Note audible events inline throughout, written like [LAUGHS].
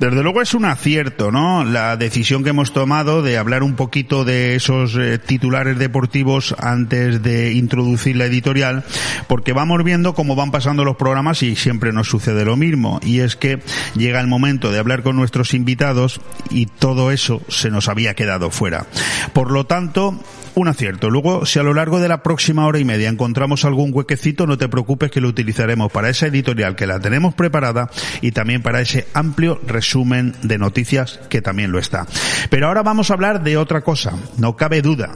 Desde luego es un acierto, ¿no? La decisión que hemos tomado de hablar un poquito de esos eh, titulares deportivos antes de introducir la editorial, porque vamos viendo cómo van pasando los programas y siempre nos sucede lo mismo. Y es que llega el momento de hablar con nuestros invitados y todo eso se nos había quedado fuera. Por lo tanto, un acierto. Luego, si a lo largo de la próxima hora y media encontramos algún huequecito, no te preocupes que lo utilizaremos para esa editorial que la tenemos preparada y también para ese amplio resumen de noticias que también lo está. Pero ahora vamos a hablar de otra cosa. No cabe duda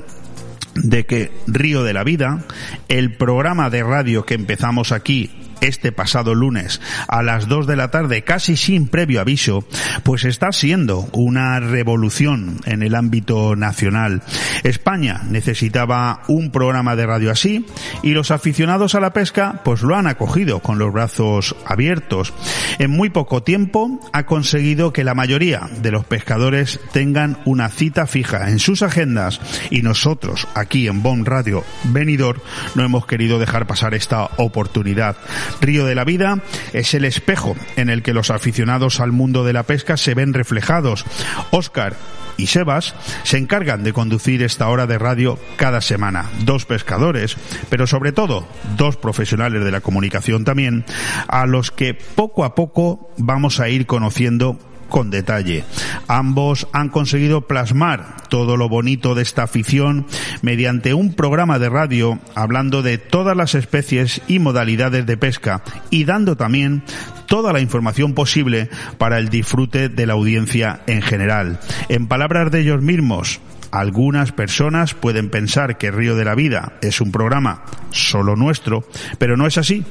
de que Río de la Vida, el programa de radio que empezamos aquí este pasado lunes a las 2 de la tarde, casi sin previo aviso, pues está siendo una revolución en el ámbito nacional. España necesitaba un programa de radio así y los aficionados a la pesca pues lo han acogido con los brazos abiertos. En muy poco tiempo ha conseguido que la mayoría de los pescadores tengan una cita fija en sus agendas y nosotros aquí en Bon Radio Venidor no hemos querido dejar pasar esta oportunidad. Río de la Vida es el espejo en el que los aficionados al mundo de la pesca se ven reflejados. Oscar y Sebas se encargan de conducir esta hora de radio cada semana. Dos pescadores, pero sobre todo dos profesionales de la comunicación también, a los que poco a poco vamos a ir conociendo con detalle. Ambos han conseguido plasmar todo lo bonito de esta afición mediante un programa de radio hablando de todas las especies y modalidades de pesca y dando también toda la información posible para el disfrute de la audiencia en general. En palabras de ellos mismos, algunas personas pueden pensar que Río de la Vida es un programa solo nuestro, pero no es así.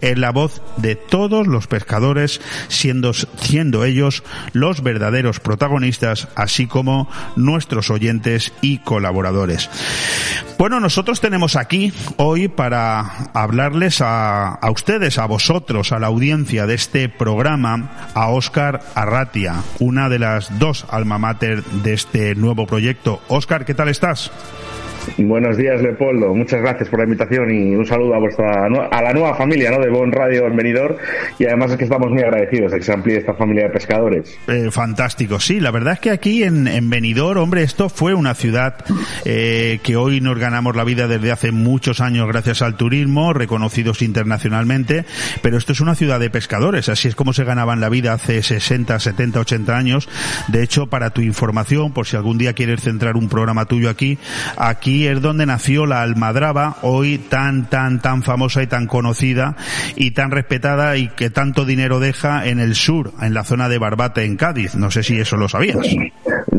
Es la voz de todos los pescadores, siendo, ellos los verdaderos protagonistas, así como nuestros oyentes y colaboradores. Bueno, nosotros tenemos aquí hoy para hablarles a, a ustedes, a vosotros, a la audiencia de este programa, a Óscar Arratia, una de las dos alma mater de este nuevo proyecto. Óscar, ¿qué tal estás? Buenos días, Leopoldo. Muchas gracias por la invitación y un saludo a vuestra a la nueva familia ¿no? de Bon Radio en Benidorm. Y además es que estamos muy agradecidos de que se amplíe esta familia de pescadores. Eh, fantástico, sí. La verdad es que aquí en, en Benidorm, hombre, esto fue una ciudad eh, que hoy nos ganamos la vida desde hace muchos años gracias al turismo, reconocidos internacionalmente. Pero esto es una ciudad de pescadores. Así es como se ganaban la vida hace 60, 70, 80 años. De hecho, para tu información, por si algún día quieres centrar un programa tuyo aquí, aquí es donde nació la almadraba, hoy tan, tan, tan famosa y tan conocida y tan respetada y que tanto dinero deja en el sur, en la zona de Barbate, en Cádiz. No sé si eso lo sabías.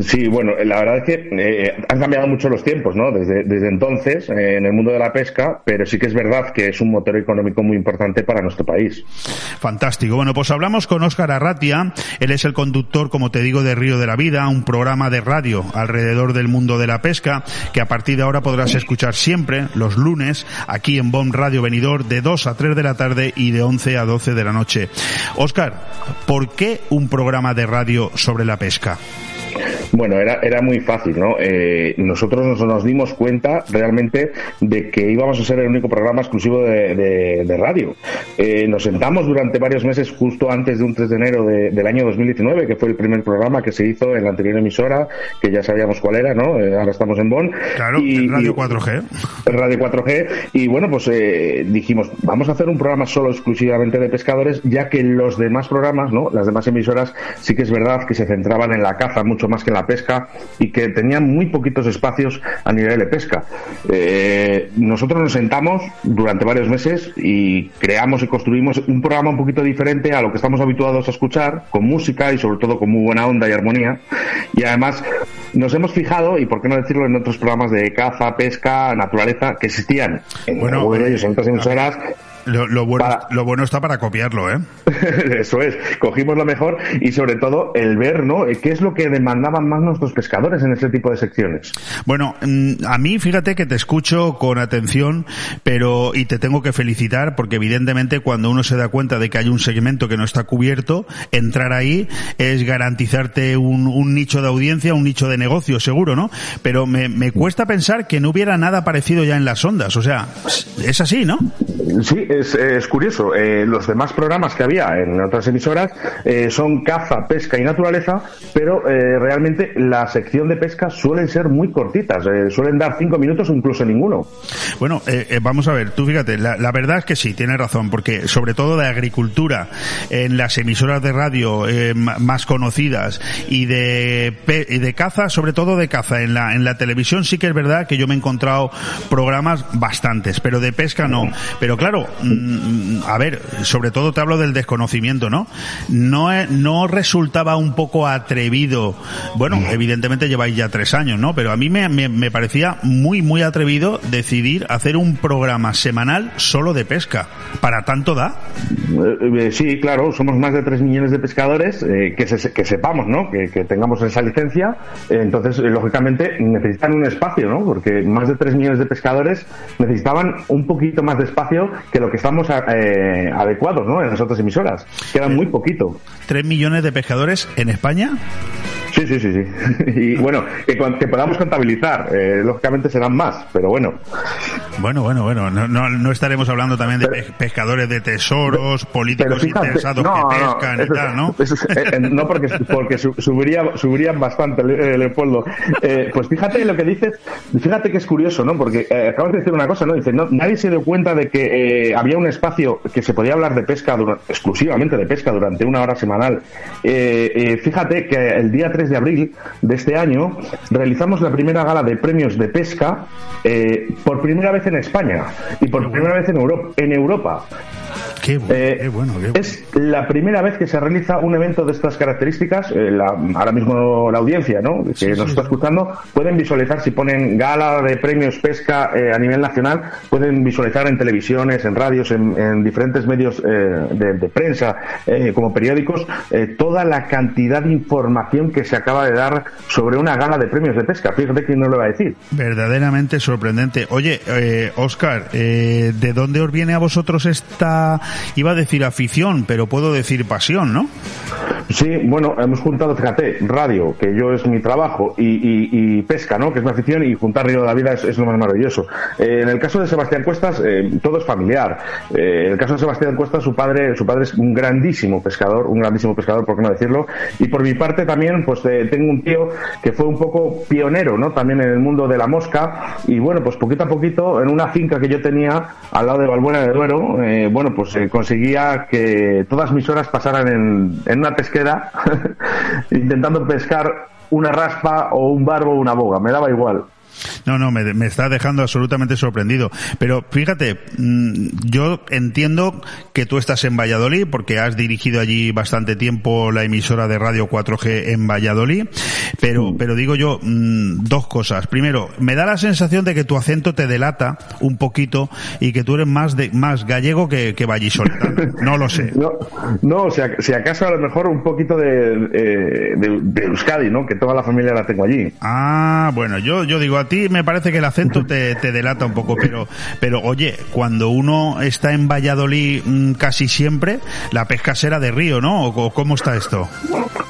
Sí, bueno, la verdad es que eh, han cambiado mucho los tiempos, ¿no? Desde, desde entonces, eh, en el mundo de la pesca, pero sí que es verdad que es un motor económico muy importante para nuestro país. Fantástico. Bueno, pues hablamos con Óscar Arratia. Él es el conductor, como te digo, de Río de la Vida, un programa de radio alrededor del mundo de la pesca, que a partir de ahora podrás escuchar siempre, los lunes, aquí en BOM Radio Venidor, de 2 a 3 de la tarde y de 11 a 12 de la noche. Óscar, ¿por qué un programa de radio sobre la pesca? Bueno, era, era muy fácil, ¿no? Eh, nosotros nos, nos, dimos cuenta realmente de que íbamos a ser el único programa exclusivo de, de, de radio. Eh, nos sentamos durante varios meses justo antes de un 3 de enero de, del año 2019, que fue el primer programa que se hizo en la anterior emisora, que ya sabíamos cuál era, ¿no? Eh, ahora estamos en Bonn. Claro, y, Radio 4G. Radio 4G. Y bueno, pues eh, dijimos, vamos a hacer un programa solo exclusivamente de pescadores, ya que los demás programas, ¿no? Las demás emisoras sí que es verdad que se centraban en la caza mucho más que en la pesca y que tenían muy poquitos espacios a nivel de pesca. Eh, nosotros nos sentamos durante varios meses y creamos y construimos un programa un poquito diferente a lo que estamos habituados a escuchar, con música y sobre todo con muy buena onda y armonía. Y además nos hemos fijado, y por qué no decirlo en otros programas de caza, pesca, naturaleza, que existían en Bueno, de ellos en otras emisoras, Lo, lo bueno, Para- lo bueno está para copiarlo, ¿eh? [LAUGHS] Eso es, cogimos lo mejor y sobre todo el ver, ¿no? ¿Qué es lo que demandaban más nuestros pescadores en este tipo de secciones? Bueno, mm, a mí fíjate que te escucho con atención, pero y te tengo que felicitar porque evidentemente cuando uno se da cuenta de que hay un segmento que no está cubierto, entrar ahí es garantizarte un, un nicho de audiencia, un nicho de negocio, seguro, ¿no? Pero me, me cuesta pensar que no hubiera nada parecido ya en las ondas, o sea, es así, ¿no? Sí, es, curioso. Eh, los demás programas que había en otras emisoras eh, son caza, pesca y naturaleza, pero eh, realmente la sección de pesca suelen ser muy cortitas, suelen dar cinco minutos o incluso ninguno. Bueno, vamos a ver, tú fíjate, la, verdad es que sí, tienes razón, porque sobre todo de agricultura, en las emisoras de radio más conocidas y de, y de caza, sobre todo de caza, en la, en la televisión sí que es verdad que yo me he encontrado programas bastantes, pero de pesca no. Pero claro, a ver, sobre todo te hablo del desconocimiento, ¿no? No, no resultaba un poco atrevido, bueno, evidentemente lleváis ya tres años, ¿no? Pero a mí me, me, me parecía muy, muy atrevido decidir hacer un programa semanal solo de pesca. ¿Para tanto da? Eh, eh, sí, claro, somos más de 3 millones de pescadores, eh, que, se- que sepamos, ¿no? Que, que tengamos esa licencia. Entonces, lógicamente, necesitan un espacio, ¿no? Porque más de 3 millones de pescadores necesitaban un poquito más de espacio que lo que estamos eh, adecuados, ¿no? En las otras emisoras. Queda muy poquito. ¿Tres millones de pescadores en España? Sí, sí, sí, sí. [LAUGHS] Y bueno, que, podamos contabilizar, eh, lógicamente serán más, pero bueno. Bueno, bueno, bueno, no, no, no estaremos hablando también de pe- pescadores de tesoros, políticos interesados que pescan y eso- tal, ¿no? eso eh, eh, no, porque, porque su- subiría, subirían bastante, Leopoldo. Eh, pues fíjate lo que dices, fíjate que es curioso, ¿no? Porque acabas de decir una cosa, ¿no? Dice, no, nadie se dio cuenta de que había un espacio que se podía hablar de pesca, exclusivamente de pesca, durante una hora semanal. Fíjate que el día 3 de abril de este año realizamos la primera gala de premios de pesca eh, por primera vez en España y por primera vez en Europa. En Europa. Qué bueno, Eh, qué bueno, qué bueno. Es la primera vez que se realiza un evento de estas características. eh, la- ahora mismo la audiencia, ¿no? Que Sí, nos sí, está sí. escuchando, pueden visualizar si ponen gala de premios pesca eh, a nivel nacional, pueden visualizar en televisiones, en radios, en, en diferentes medios de, de prensa, como periódicos, toda la cantidad de información que se acaba de dar sobre una gala de premios de pesca. Fíjate quién no lo va a decir. Verdaderamente sorprendente. Oye, Oscar, ¿de dónde os viene a vosotros esta, iba a decir afición, pero puedo decir pasión, ¿no? Sí, bueno, hemos juntado, fíjate, radio, que yo es mi trabajo, y, y- pesca, ¿no? Que es mi afición, y juntar Río de la Vida es, lo más maravilloso. Eh, en el caso de Sebastián Cuestas, eh, todo es familiar. Eh, en el caso de Sebastián Cuestas, su padre, su padre es un grandísimo pescador, un grandísimo pescador, por qué no decirlo. Y por mi parte también, pues tengo un tío que fue un poco pionero, ¿no? También en el mundo de la mosca, y bueno, pues poquito a poquito, en una finca que yo tenía al lado de Balbuena de Duero, bueno, pues eh, conseguía que todas mis horas pasaran en, en una pesquera [LAUGHS] intentando pescar una raspa o un barbo o una boga, me daba igual. No, no, me, me está dejando absolutamente sorprendido. Pero fíjate, mm, yo entiendo que tú estás en Valladolid porque has dirigido allí bastante tiempo la emisora de radio 4G en Valladolid. Pero, pero digo yo, mm, dos cosas. Primero, me da la sensación de que tu acento te delata un poquito y que tú eres más de, más gallego que, que vallisoletano. No lo sé. [LAUGHS] No, no si, ac- si acaso a lo mejor un poquito de, eh, de, de Euskadi, ¿no? Que toda la familia la tengo allí. Ah, bueno, yo, yo digo, a ti me parece que el acento te, te delata un poco, pero, pero oye, cuando uno está en Valladolid mm, casi siempre, la pesca será de río, ¿no? ¿O, cómo está esto?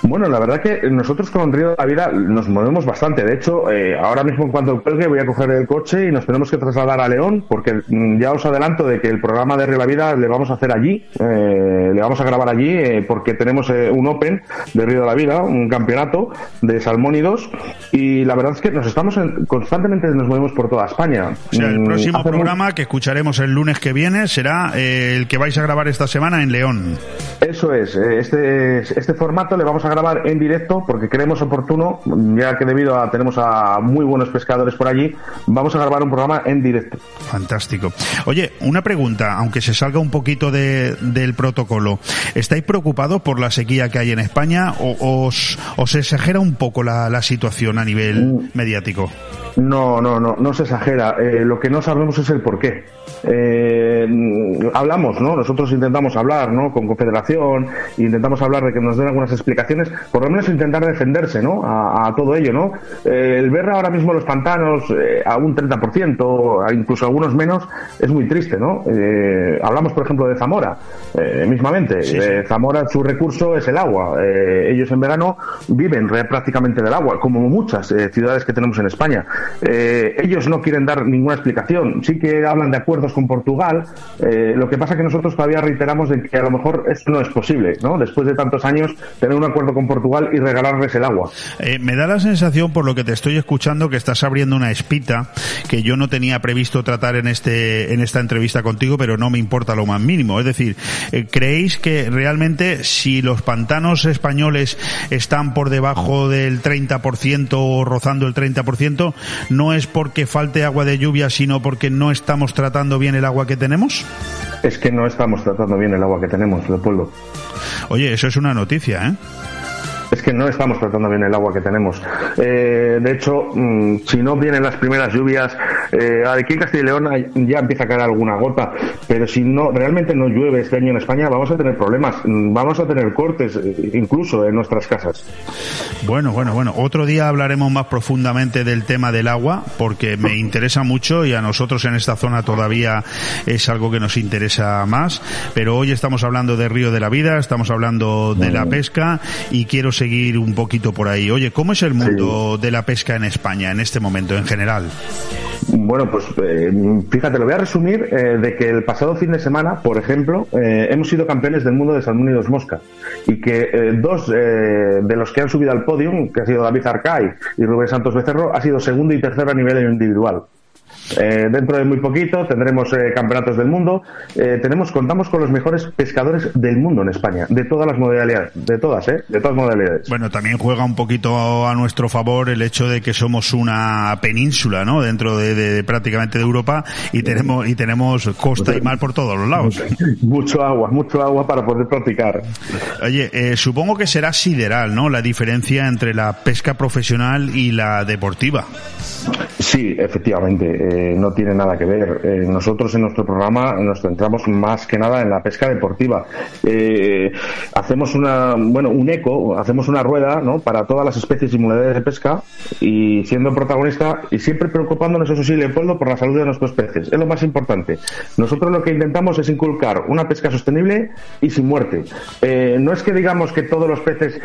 Bueno, la verdad que nosotros con Río de la Vida nos movemos bastante. De hecho, eh, ahora mismo en cuanto cuelgue voy a coger el coche y nos tenemos que trasladar a León porque mm, ya os adelanto de que el programa de Río de la Vida le vamos a hacer allí, eh, le vamos a grabar allí eh, porque tenemos eh, un Open de Río de la Vida, un campeonato de salmónidos y la verdad es que nos estamos en- constantemente nos movemos por toda España. O sea, el Mm, próximo programa que escucharemos el lunes que viene será eh, el que vais a grabar esta semana en León. Eso es, eh, este, este formato le vamos a grabar en directo porque creemos oportuno, ya que debido a tenemos a muy buenos pescadores por allí, vamos a grabar un programa en directo. Fantástico. Oye, una pregunta, aunque se salga un poquito de- del protocolo. ¿Estáis preocupados por la sequía que hay en España o os, os exagera un poco la, la situación a nivel mediático? No, no, no, no se exagera. Eh, lo que no sabemos es el por qué. Eh, hablamos, ¿no? Nosotros intentamos hablar, ¿no? Con Confederación, intentamos hablar de que nos den algunas explicaciones, por lo menos intentar defenderse, ¿no? A, a todo ello, ¿no? Eh, el ver ahora mismo los pantanos eh, a un 30%, a incluso algunos menos, es muy triste, ¿no? Hablamos, por ejemplo, de Zamora, mismamente. Sí, sí. Zamora, su recurso es el agua. Ellos en verano viven prácticamente del agua, como muchas ciudades que tenemos en España. Ellos no quieren dar ninguna explicación. Sí que hablan de acuerdos con Portugal. Eh, lo que pasa que nosotros todavía reiteramos de que a lo mejor esto no es posible, ¿no? Después de tantos años, tener un acuerdo con Portugal y regalarles el agua. Eh, me da la sensación, por lo que te estoy escuchando, que estás abriendo una espita que yo no tenía previsto tratar en este en esta entrevista contigo, pero no me importa lo más mínimo. Es decir, eh, ¿creéis que realmente si los pantanos españoles están por debajo del 30% o rozando el 30%, no es porque falte agua de lluvia, sino porque no estamos tratando bien el agua que tenemos? Es que no estamos tratando bien el agua que tenemos, Leopoldo. Oye, eso es una noticia, ¿eh? es que no estamos tratando bien el agua que tenemos. Eh, de hecho, mm, si no vienen las primeras lluvias, eh, aquí en Castilla y León ya empieza a caer alguna gota, pero si no realmente no llueve este año en España, vamos a tener problemas, mm, vamos a tener cortes, eh, incluso en nuestras casas. Bueno, bueno, bueno. Otro día hablaremos más profundamente del tema del agua, porque me interesa mucho y a nosotros en esta zona todavía es algo que nos interesa más. Pero hoy estamos hablando de Río de la Vida, estamos hablando de la pesca y quiero seguir un poquito por ahí. Oye, ¿cómo es el mundo de la pesca en España en este momento en general? Bueno, pues eh, fíjate, lo voy a resumir eh, de que el pasado fin de semana, por ejemplo, eh, hemos sido campeones del mundo de salmón y dos mosca y que dos de los que han subido al podium, que ha sido David Arcay y Rubén Santos Becerro, ha sido segundo y tercero a nivel individual. Eh, dentro de muy poquito tendremos eh, campeonatos del mundo. Eh, tenemos, contamos con los mejores pescadores del mundo en España, de todas las modalidades, de todas, ¿eh? De todas modalidades. Bueno, también juega un poquito a nuestro favor el hecho de que somos una península, ¿no? Dentro de, prácticamente de Europa y tenemos y tenemos costa y mar por todos los lados. [LAUGHS] mucho agua, mucho agua para poder practicar. Oye, supongo que será sideral, ¿no? La diferencia entre la pesca profesional y la deportiva. Sí, efectivamente no tiene nada que ver. Eh, nosotros en nuestro programa nos centramos más que nada en la pesca deportiva. Eh, hacemos una, bueno, un eco, hacemos una rueda, ¿no? Para todas las especies y modalidades de pesca y siendo protagonista y siempre preocupándonos, eso sí, Leopoldo, por la salud de nuestros peces. Es lo más importante. Nosotros lo que intentamos es inculcar una pesca sostenible y sin muerte. Eh, no es que digamos que todos los peces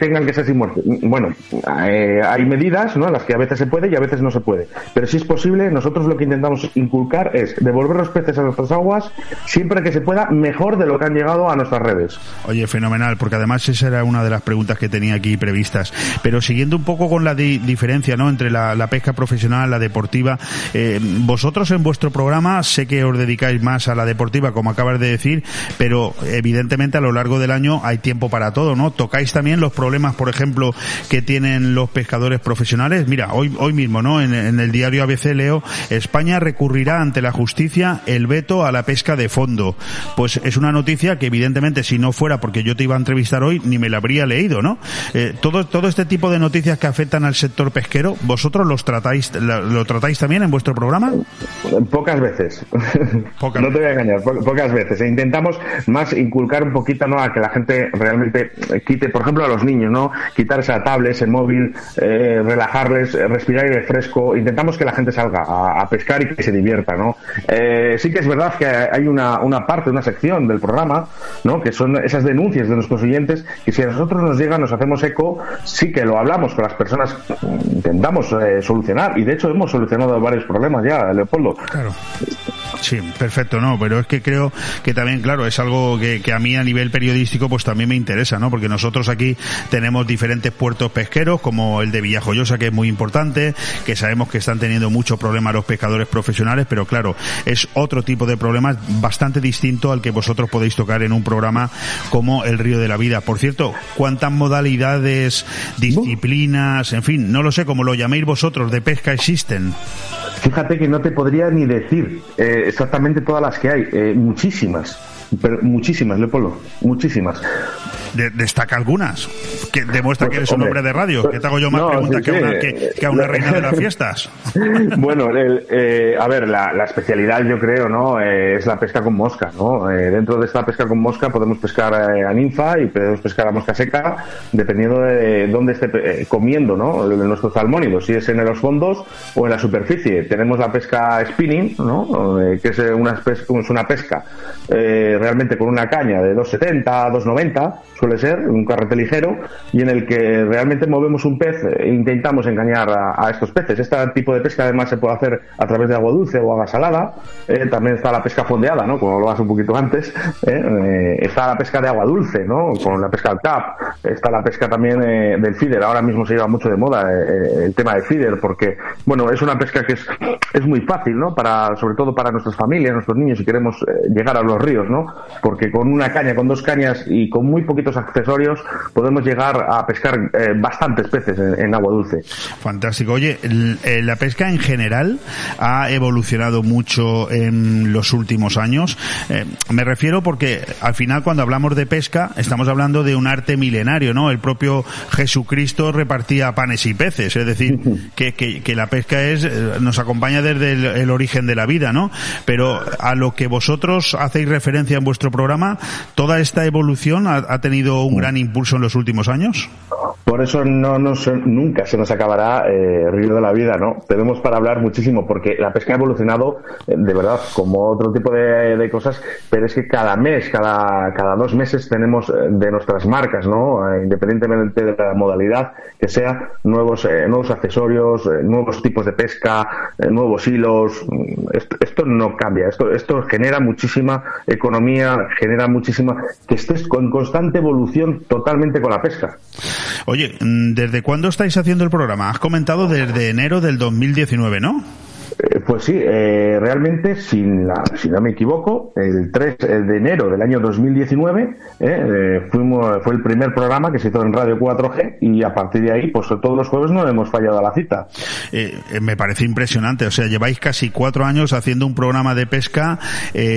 tengan que ser sin muerte. Bueno, hay medidas, ¿no? Las que a veces se puede y a veces no se puede. Pero si es posible, nosotros lo que intentamos inculcar es devolver los peces a nuestras aguas siempre que se pueda, mejor de lo que han llegado a nuestras redes. Oye, fenomenal, porque además esa era una de las preguntas que tenía aquí previstas. Pero siguiendo un poco con la diferencia ¿no? entre la, pesca profesional, la deportiva, eh, vosotros en vuestro programa sé que os dedicáis más a la deportiva, como acabas de decir, pero evidentemente a lo largo del año hay tiempo para todo, ¿no? Tocáis también los problemas, por ejemplo, que tienen los pescadores profesionales. Mira, hoy, hoy mismo, ¿no? En, en el diario ABC leo España recurrirá ante la justicia el veto a la pesca de fondo. Pues es una noticia que evidentemente si no fuera porque yo te iba a entrevistar hoy ni me la habría leído, ¿no? Eh, todo, todo este tipo de noticias que afectan al sector pesquero, ¿vosotros los tratáis, lo, tratáis también en vuestro programa? Pocas veces. [LAUGHS] no te voy a engañar, pocas veces. E intentamos más inculcar un poquito, ¿no? A que la gente realmente quite, por ejemplo, a los niños, ¿no? Quitar esa tablet, ese móvil, eh, relajarles, respirar aire fresco. Intentamos que la gente salga a, pescar y que se divierta, ¿no? Eh, sí que es verdad que hay una, una parte, una sección del programa, ¿no? Que son esas denuncias de nuestros oyentes que si a nosotros nos llegan, nos hacemos eco, sí que lo hablamos con las personas, intentamos eh, solucionar y de hecho hemos solucionado varios problemas ya, Leopoldo. Claro. Sí, perfecto, no, pero es que creo que también, claro, es algo que, que, a mí a nivel periodístico pues también me interesa, ¿no? Porque nosotros aquí tenemos diferentes puertos pesqueros, como el de Villajoyosa, que es muy importante, que sabemos que están teniendo muchos problemas los pescadores profesionales, pero claro, es otro tipo de problemas bastante distinto al que vosotros podéis tocar en un programa como El Río de la Vida. Por cierto, ¿cuántas modalidades, disciplinas, en fin, no lo sé, cómo lo llaméis vosotros, de pesca existen? Fíjate que no te podría ni decir eh, exactamente todas las que hay, eh, muchísimas, pero muchísimas, Leopoldo, muchísimas destaca algunas, que demuestra que eres un hombre de radio. Que te hago yo más preguntas que, una, que, a una reina de las fiestas. [LAUGHS] bueno, eh, a ver, la, especialidad yo creo, ¿no? Eh, es la pesca con mosca, ¿no? Eh, dentro de esta pesca con mosca podemos pescar a ninfa y podemos pescar a mosca seca, dependiendo de dónde esté comiendo, ¿no? Nuestro salmónido, si es en los fondos o en la superficie. Tenemos la pesca spinning, ¿no? que es una, es una pesca realmente con una caña de 2,70, 2,90 suele ser, un carrete ligero, y en el que realmente movemos un pez e intentamos engañar a, estos peces. Este tipo de pesca además se puede hacer a través de agua dulce o agua salada. Eh, también está la pesca fondeada, ¿no? Como lo hace un poquito antes. ¿eh? está la pesca de agua dulce, ¿no? Con la pesca al cap. Está la pesca también del feeder. Ahora mismo se lleva mucho de moda el tema del feeder porque, bueno, es una pesca que es, es muy fácil, ¿no? Para, sobre todo para nuestras familias, nuestros niños, si queremos llegar a los ríos, ¿no? Porque con una caña, con dos cañas y con muy poquitos accesorios podemos llegar a pescar eh, bastantes peces en, agua dulce. Fantástico. Oye, eh, la pesca en general ha evolucionado mucho en los últimos años. Eh, me refiero porque al final cuando hablamos de pesca estamos hablando de un arte milenario, ¿no? El propio Jesucristo repartía panes y peces, es decir, [LAUGHS] que, que, la pesca es nos acompaña desde el, origen de la vida, ¿no? Pero a lo que vosotros hacéis referencia en vuestro programa, toda esta evolución ha, tenido un gran impulso en los últimos años? Por eso no nunca se nos acabará eh, de la Vida, ¿no? Tenemos para hablar muchísimo, porque la pesca ha evolucionado eh, de verdad como otro tipo de, cosas, pero es que cada mes, cada, cada dos meses tenemos eh, de nuestras marcas, ¿no? Eh, independientemente de la modalidad que sea, nuevos, nuevos accesorios, nuevos tipos de pesca, nuevos hilos. Esto, esto, no cambia, esto, esto genera muchísima economía, genera muchísima que estés con constante evolución totalmente con la pesca. Oye, ¿desde cuándo estáis haciendo el programa? Has comentado desde enero del 2019, ¿no? Eh, pues sí, eh, realmente, sin la, si no me equivoco, el 3 de enero del año 2019 eh, fuimos, fue el primer programa que se hizo en Radio 4G y a partir de ahí, pues todos los jueves no hemos fallado a la cita. me parece impresionante, o sea, lleváis casi cuatro años haciendo un programa de pesca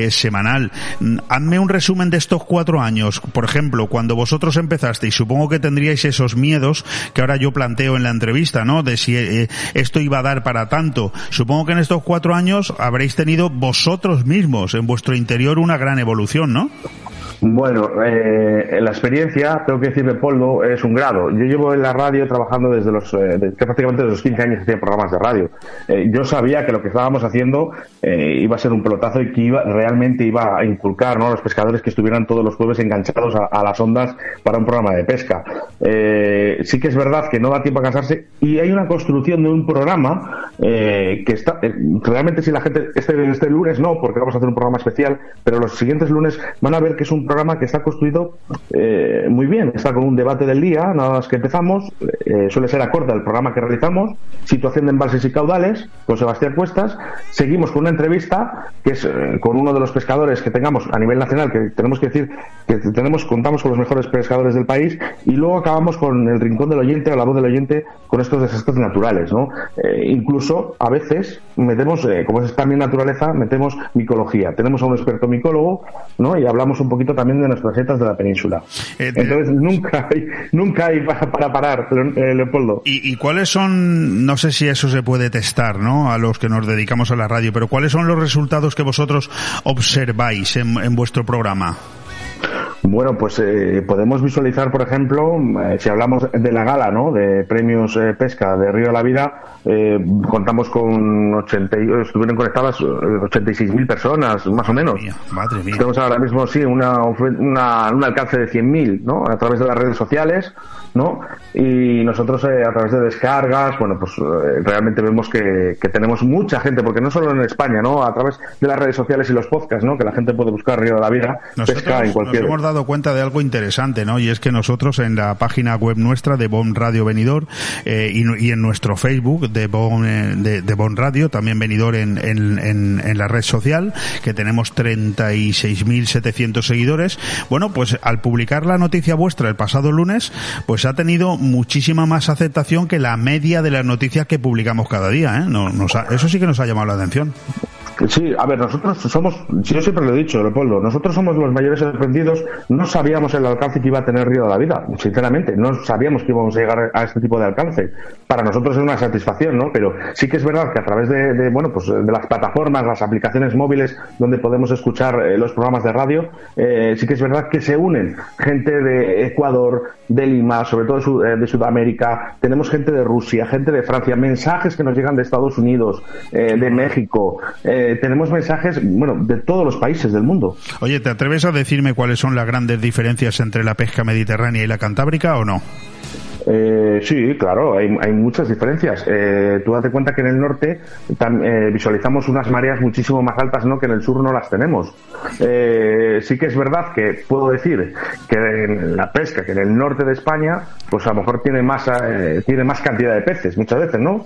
semanal. Mm, hazme un resumen de estos cuatro años. Por ejemplo, cuando vosotros empezasteis, supongo que tendríais esos miedos que ahora yo planteo en la entrevista, ¿no? De si esto iba a dar para tanto. Supongo que en estos cuatro años habréis tenido vosotros mismos en vuestro interior una gran evolución, ¿no? Bueno, eh, la experiencia, tengo que decir, Poldo, es un grado. Yo llevo en la radio trabajando desde los, eh, prácticamente desde los 15 años hacía programas de radio. Eh, yo sabía que lo que estábamos haciendo eh, iba a ser un pelotazo y que iba, realmente iba a inculcar ¿no? a los pescadores que estuvieran todos los jueves enganchados a, las ondas para un programa de pesca. sí que es verdad que no da tiempo a cansarse y hay una construcción de un programa que está, realmente si la gente, este, este lunes no, porque vamos a hacer un programa especial, pero los siguientes lunes van a ver que es un programa que está construido eh, muy bien. Está con un debate del día, nada más que empezamos. Eh, suele ser acorde al programa que realizamos. Situación de embalses y caudales con Sebastián Cuestas. Seguimos con una entrevista que es eh, con uno de los pescadores que tengamos a nivel nacional, que tenemos que decir que tenemos contamos con los mejores pescadores del país. Y luego acabamos con el rincón del oyente o la voz del oyente con estos desastres naturales. ¿no? incluso a veces metemos, como es también naturaleza, metemos micología. Tenemos a un experto micólogo ¿no? y hablamos un poquito también de nuestras setas de la península. Eh, Entonces nunca hay, nunca hay para, parar, eh, Leopoldo. ¿Y, cuáles son, no sé si eso se puede testar, ¿no? A los que nos dedicamos a la radio, pero ¿cuáles son los resultados que vosotros observáis en vuestro programa? Bueno, pues eh, podemos visualizar, por ejemplo, eh, si hablamos de la gala, ¿no? De premios eh, pesca de Río de la Vida, contamos con 80, estuvieron conectadas 86.000 personas, más o menos. Madre mía. Tenemos ahora mismo, sí, una, una, un alcance de 100.000, ¿no? A través de las redes sociales, ¿no? Y nosotros a través de descargas, bueno, pues realmente vemos que, que, tenemos mucha gente, porque no solo en España, ¿no? A través de las redes sociales y los podcasts, ¿no? Que la gente puede buscar Río de la Vida, pesca en cualquier dado cuenta de algo interesante, ¿no? Y es que nosotros en la página web nuestra de Bon Radio Venidor eh, y, en nuestro Facebook de Bon, eh, de, bon Radio, también Venidor en, en, en, la red social, que tenemos 36.700 seguidores. Bueno, pues al publicar la noticia vuestra el pasado lunes, pues ha tenido muchísima más aceptación que la media de las noticias que publicamos cada día, ¿eh? No, nos eso sí que nos ha llamado la atención. Sí, a ver, nosotros somos, yo siempre lo he dicho, Leopoldo, nosotros somos los mayores sorprendidos, no sabíamos el alcance que iba a tener Río de la Vida, sinceramente, no sabíamos que íbamos a llegar a este tipo de alcance. Para nosotros es una satisfacción, ¿no? Pero sí que es verdad que a través de, bueno, pues de las plataformas, las aplicaciones móviles donde podemos escuchar eh, los programas de radio, eh, sí que es verdad que se unen gente de Ecuador, de Lima, sobre todo de, eh, Sudamérica, tenemos gente de Rusia, gente de Francia, mensajes que nos llegan de Estados Unidos, de México, eh, tenemos mensajes, bueno, de todos los países del mundo. Oye, ¿te atreves a decirme cuáles son las grandes diferencias entre la pesca mediterránea y la cantábrica o no? Eh, sí, claro, hay, muchas diferencias. Eh, tú date cuenta que en el norte eh, visualizamos unas mareas muchísimo más altas, ¿no? Que en el sur no las tenemos. Eh, sí que es verdad que puedo decir que en la pesca, que en el norte de España, pues a lo mejor tiene más, tiene más cantidad de peces, muchas veces, ¿no?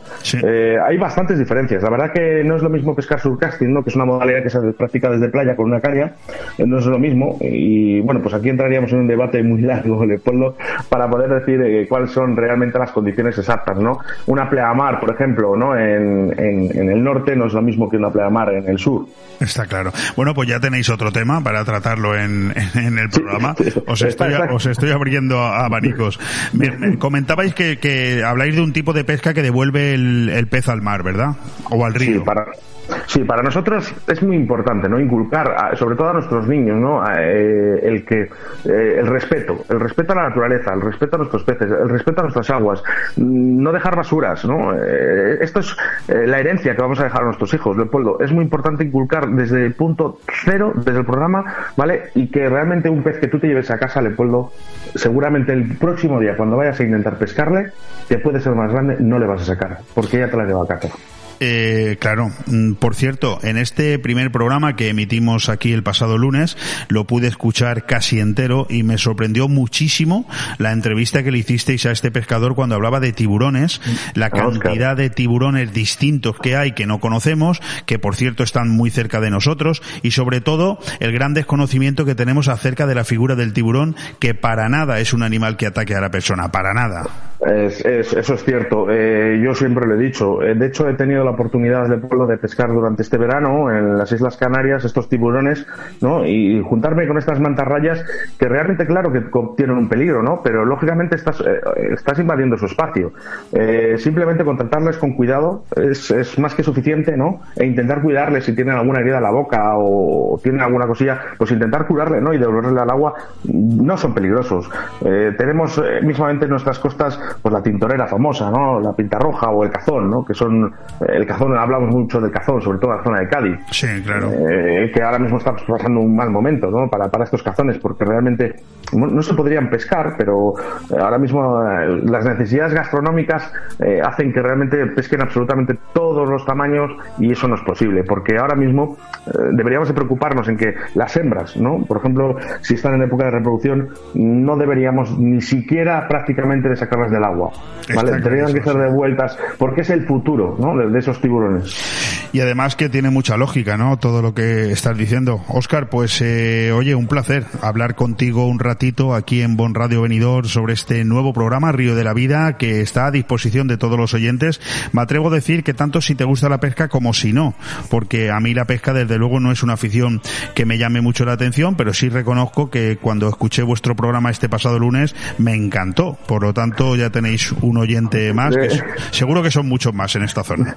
hay bastantes diferencias. La verdad que no es lo mismo pescar surcasting, ¿no? Que es una modalidad que se practica desde playa con una caña, no es lo mismo. Y bueno, pues aquí entraríamos en un debate muy largo, Leopoldo, para poder decir cuál son realmente las condiciones exactas, ¿no? Una pleamar, por ejemplo, ¿no? En, en, el norte no es lo mismo que una pleamar en el sur. Está claro. Bueno, pues ya tenéis otro tema para tratarlo en, [LAUGHS] en el programa. Os, estoy, os estoy abriendo abanicos. comentabais que, que habláis de un tipo de pesca que devuelve el, el pez al mar, ¿verdad? O al río. Sí, para, Sí, para nosotros es muy importante, ¿no? Inculcar, sobre todo a nuestros niños, ¿no? Eh, el que eh, el respeto, el respeto a la naturaleza, el respeto a nuestros peces, el respeto a nuestras aguas, mm, no dejar basuras, ¿no? Eh, esto es la herencia que vamos a dejar a nuestros hijos, Leopoldo. Es muy importante inculcar desde el punto cero, desde el programa, ¿vale? Y que realmente un pez que tú te lleves a casa, Leopoldo, seguramente el próximo día, cuando vayas a intentar pescarle, que puede ser más grande, no le vas a sacar, porque ya te la lleva a casa. Eh, claro, mm, por cierto, en este primer programa que emitimos aquí el pasado lunes, lo pude escuchar casi entero y me sorprendió muchísimo la entrevista que le hicisteis a este pescador cuando hablaba de tiburones, la cantidad de tiburones distintos que hay que no conocemos, que por cierto están muy cerca de nosotros, y sobre todo el gran desconocimiento que tenemos acerca de la figura del tiburón, que para nada es un animal que ataque a la persona, para nada. Es, eso es cierto. Eh, yo siempre lo he dicho. Eh, de hecho, he tenido la oportunidad de pueblo de pescar durante este verano en las Islas Canarias estos tiburones, ¿no? Y juntarme con estas mantarrayas que realmente, claro, que tienen un peligro, ¿no? Pero lógicamente estás, eh, estás invadiendo su espacio. simplemente contratarles con cuidado es, es, más que suficiente, ¿no? E intentar cuidarles si tienen alguna herida en la boca o, tienen alguna cosilla, pues intentar curarle, ¿no? Y devolverle al agua. No son peligrosos. tenemos mismamente en nuestras costas pues la tintorera famosa, ¿no? La pinta roja o el cazón, ¿no? Que son, el cazón, hablamos mucho del cazón, sobre todo en la zona de Cádiz. Sí, claro. Eh, que ahora mismo estamos pasando un mal momento, ¿no? Para, para estos cazones, porque realmente no, se podrían pescar, pero eh, ahora mismo eh, las necesidades gastronómicas hacen que realmente pesquen absolutamente todos los tamaños y eso no es posible, porque ahora mismo deberíamos de preocuparnos en que las hembras, ¿no? Por ejemplo, si están en época de reproducción, no deberíamos ni siquiera prácticamente de sacarlas de el agua. ¿vale? Tendrían que ser devueltas porque es el futuro ¿no? de, esos tiburones. Y además que tiene mucha lógica, ¿no? Todo lo que estás diciendo. Oscar, pues eh, oye, un placer hablar contigo un ratito aquí en Bon Radio Venidor sobre este nuevo programa Río de la Vida que está a disposición de todos los oyentes. Me atrevo a decir que tanto si te gusta la pesca como si no, porque a mí la pesca desde luego no es una afición que me llame mucho la atención, pero sí reconozco que cuando escuché vuestro programa este pasado lunes me encantó. Por lo tanto, ya tenéis un oyente más, que seguro que son muchos más en esta zona.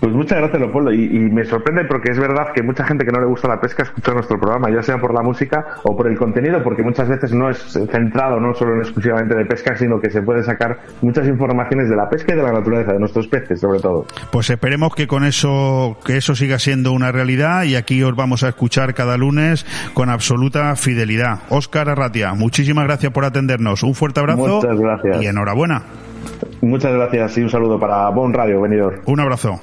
Pues muchas gracias, Leopoldo. Y, me sorprende porque es verdad que mucha gente que no le gusta la pesca escucha nuestro programa, ya sea por la música o por el contenido, porque muchas veces no es centrado no solo en exclusivamente de pesca, sino que se puede sacar muchas informaciones de la pesca y de la naturaleza, de nuestros peces, sobre todo. Pues esperemos que con eso, que eso siga siendo una realidad y aquí os vamos a escuchar cada lunes con absoluta fidelidad. Óscar Arratia, muchísimas gracias por atendernos. Un fuerte abrazo. Muchas gracias. Y enhorabuena. Muchas gracias y un saludo para Bon Radio, venidor. Un abrazo.